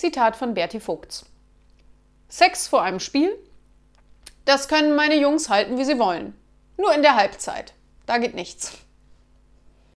Zitat von Berti Vogts. Sex vor einem Spiel? Das können meine Jungs halten, wie sie wollen. Nur in der Halbzeit. Da geht nichts.